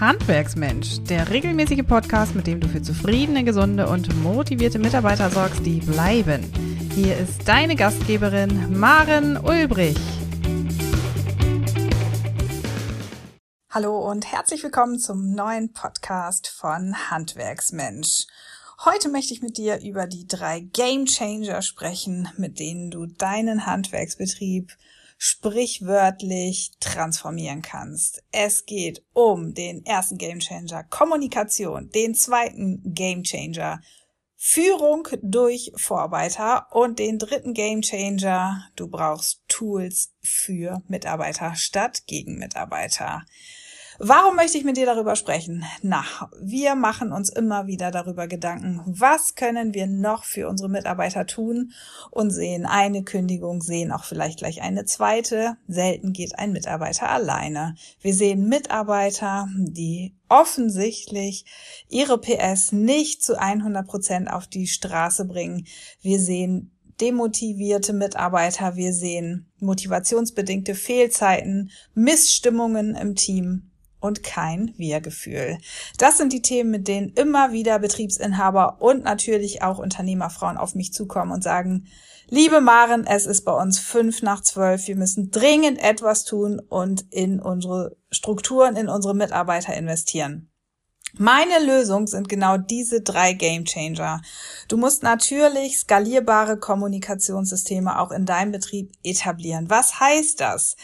Handwerksmensch, der regelmäßige Podcast, mit dem du für zufriedene, gesunde und motivierte Mitarbeiter sorgst, die bleiben. Hier ist deine Gastgeberin Maren Ulbrich. Hallo und herzlich willkommen zum neuen Podcast von Handwerksmensch. Heute möchte ich mit dir über die drei Game Changer sprechen, mit denen du deinen Handwerksbetrieb sprichwörtlich transformieren kannst. Es geht um den ersten Gamechanger Kommunikation, den zweiten Gamechanger Führung durch Vorarbeiter und den dritten Gamechanger du brauchst Tools für Mitarbeiter statt gegen Mitarbeiter. Warum möchte ich mit dir darüber sprechen? Na, wir machen uns immer wieder darüber Gedanken, was können wir noch für unsere Mitarbeiter tun und sehen eine Kündigung, sehen auch vielleicht gleich eine zweite. Selten geht ein Mitarbeiter alleine. Wir sehen Mitarbeiter, die offensichtlich ihre PS nicht zu 100 Prozent auf die Straße bringen. Wir sehen demotivierte Mitarbeiter, wir sehen motivationsbedingte Fehlzeiten, Missstimmungen im Team und kein Wir-Gefühl. Das sind die Themen, mit denen immer wieder Betriebsinhaber und natürlich auch Unternehmerfrauen auf mich zukommen und sagen, liebe Maren, es ist bei uns fünf nach zwölf. Wir müssen dringend etwas tun und in unsere Strukturen, in unsere Mitarbeiter investieren. Meine Lösung sind genau diese drei Game Changer. Du musst natürlich skalierbare Kommunikationssysteme auch in deinem Betrieb etablieren. Was heißt das?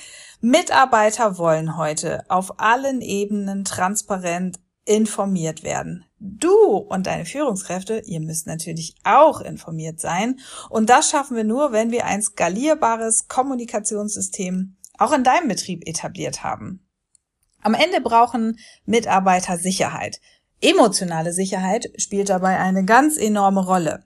Mitarbeiter wollen heute auf allen Ebenen transparent informiert werden. Du und deine Führungskräfte, ihr müsst natürlich auch informiert sein. Und das schaffen wir nur, wenn wir ein skalierbares Kommunikationssystem auch in deinem Betrieb etabliert haben. Am Ende brauchen Mitarbeiter Sicherheit. Emotionale Sicherheit spielt dabei eine ganz enorme Rolle.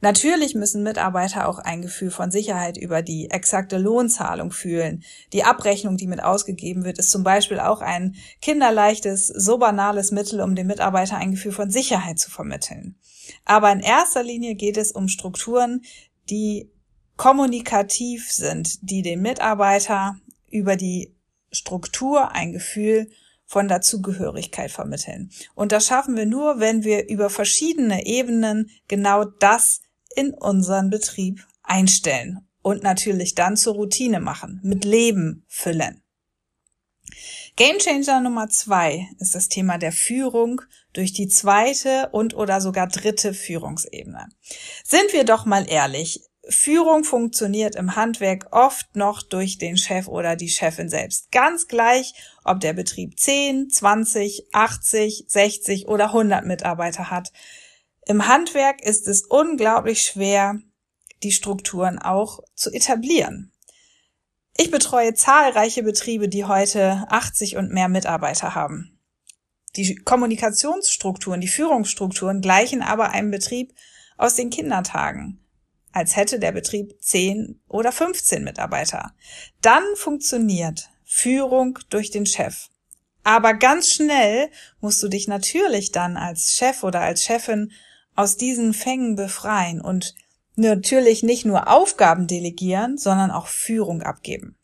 Natürlich müssen Mitarbeiter auch ein Gefühl von Sicherheit über die exakte Lohnzahlung fühlen. Die Abrechnung, die mit ausgegeben wird, ist zum Beispiel auch ein kinderleichtes, so banales Mittel, um dem Mitarbeiter ein Gefühl von Sicherheit zu vermitteln. Aber in erster Linie geht es um Strukturen, die kommunikativ sind, die den Mitarbeiter über die Struktur ein Gefühl von Dazugehörigkeit vermitteln. Und das schaffen wir nur, wenn wir über verschiedene Ebenen genau das in unseren Betrieb einstellen und natürlich dann zur Routine machen, mit Leben füllen. Gamechanger Nummer zwei ist das Thema der Führung durch die zweite und oder sogar dritte Führungsebene. Sind wir doch mal ehrlich, Führung funktioniert im Handwerk oft noch durch den Chef oder die Chefin selbst. Ganz gleich, ob der Betrieb 10, 20, 80, 60 oder 100 Mitarbeiter hat. Im Handwerk ist es unglaublich schwer, die Strukturen auch zu etablieren. Ich betreue zahlreiche Betriebe, die heute 80 und mehr Mitarbeiter haben. Die Kommunikationsstrukturen, die Führungsstrukturen gleichen aber einem Betrieb aus den Kindertagen als hätte der Betrieb 10 oder 15 Mitarbeiter. Dann funktioniert Führung durch den Chef. Aber ganz schnell musst du dich natürlich dann als Chef oder als Chefin aus diesen Fängen befreien und natürlich nicht nur Aufgaben delegieren, sondern auch Führung abgeben.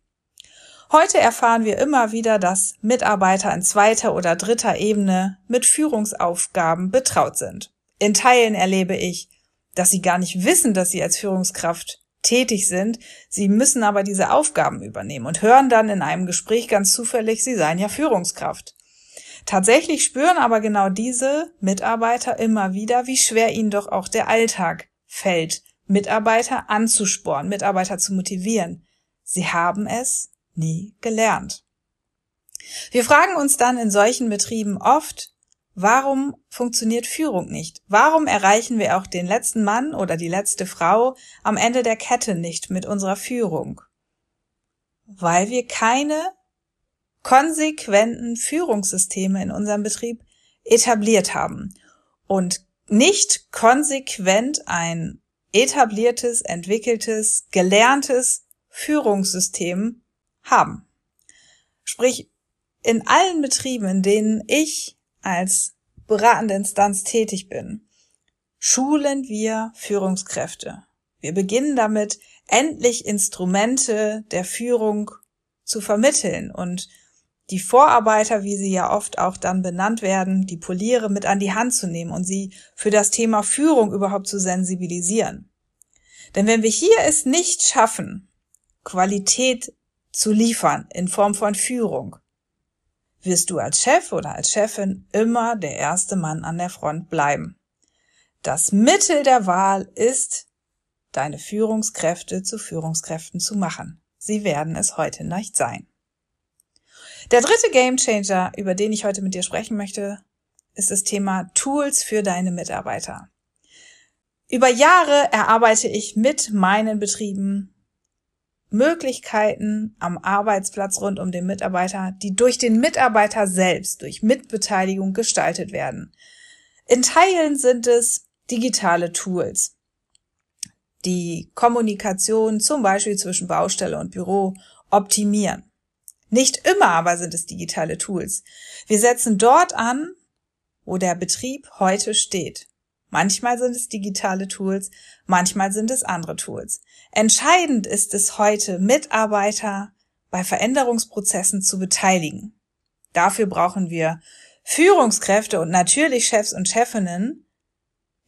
Heute erfahren wir immer wieder, dass Mitarbeiter in zweiter oder dritter Ebene mit Führungsaufgaben betraut sind. In Teilen erlebe ich, dass sie gar nicht wissen, dass sie als Führungskraft tätig sind. Sie müssen aber diese Aufgaben übernehmen und hören dann in einem Gespräch ganz zufällig, sie seien ja Führungskraft. Tatsächlich spüren aber genau diese Mitarbeiter immer wieder, wie schwer ihnen doch auch der Alltag fällt, Mitarbeiter anzusporen, Mitarbeiter zu motivieren. Sie haben es nie gelernt. Wir fragen uns dann in solchen Betrieben oft, Warum funktioniert Führung nicht? Warum erreichen wir auch den letzten Mann oder die letzte Frau am Ende der Kette nicht mit unserer Führung? Weil wir keine konsequenten Führungssysteme in unserem Betrieb etabliert haben und nicht konsequent ein etabliertes, entwickeltes, gelerntes Führungssystem haben. Sprich, in allen Betrieben, in denen ich als beratende Instanz tätig bin, schulen wir Führungskräfte. Wir beginnen damit, endlich Instrumente der Führung zu vermitteln und die Vorarbeiter, wie sie ja oft auch dann benannt werden, die Poliere mit an die Hand zu nehmen und sie für das Thema Führung überhaupt zu sensibilisieren. Denn wenn wir hier es nicht schaffen, Qualität zu liefern in Form von Führung, wirst du als Chef oder als Chefin immer der erste Mann an der Front bleiben. Das Mittel der Wahl ist, deine Führungskräfte zu Führungskräften zu machen. Sie werden es heute nicht sein. Der dritte Gamechanger, über den ich heute mit dir sprechen möchte, ist das Thema Tools für deine Mitarbeiter. Über Jahre erarbeite ich mit meinen Betrieben Möglichkeiten am Arbeitsplatz rund um den Mitarbeiter, die durch den Mitarbeiter selbst, durch Mitbeteiligung gestaltet werden. In Teilen sind es digitale Tools, die Kommunikation zum Beispiel zwischen Baustelle und Büro optimieren. Nicht immer aber sind es digitale Tools. Wir setzen dort an, wo der Betrieb heute steht. Manchmal sind es digitale Tools, manchmal sind es andere Tools. Entscheidend ist es heute, Mitarbeiter bei Veränderungsprozessen zu beteiligen. Dafür brauchen wir Führungskräfte und natürlich Chefs und Chefinnen,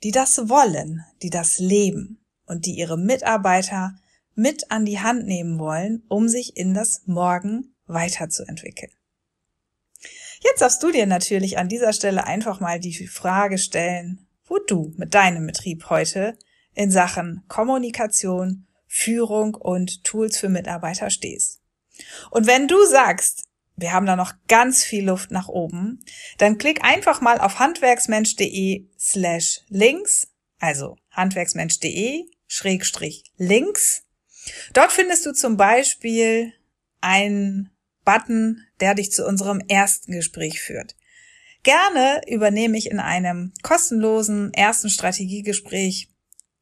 die das wollen, die das leben und die ihre Mitarbeiter mit an die Hand nehmen wollen, um sich in das Morgen weiterzuentwickeln. Jetzt darfst du dir natürlich an dieser Stelle einfach mal die Frage stellen, wo du mit deinem Betrieb heute in Sachen Kommunikation, Führung und Tools für Mitarbeiter stehst. Und wenn du sagst, wir haben da noch ganz viel Luft nach oben, dann klick einfach mal auf handwerksmensch.de slash links, also handwerksmensch.de schrägstrich links. Dort findest du zum Beispiel ein Button, der dich zu unserem ersten Gespräch führt. Gerne übernehme ich in einem kostenlosen ersten Strategiegespräch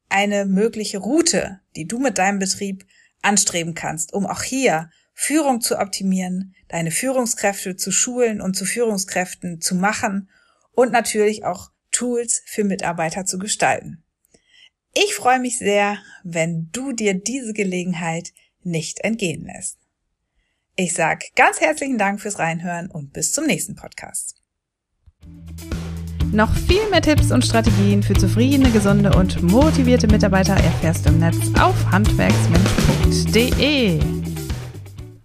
eine mögliche Route, die du mit deinem Betrieb anstreben kannst, um auch hier Führung zu optimieren, deine Führungskräfte zu schulen und zu Führungskräften zu machen und natürlich auch Tools für Mitarbeiter zu gestalten. Ich freue mich sehr, wenn du dir diese Gelegenheit nicht entgehen lässt. Ich sag ganz herzlichen Dank fürs Reinhören und bis zum nächsten Podcast. Noch viel mehr Tipps und Strategien für zufriedene, gesunde und motivierte Mitarbeiter erfährst du im Netz auf handwerksmensch.de.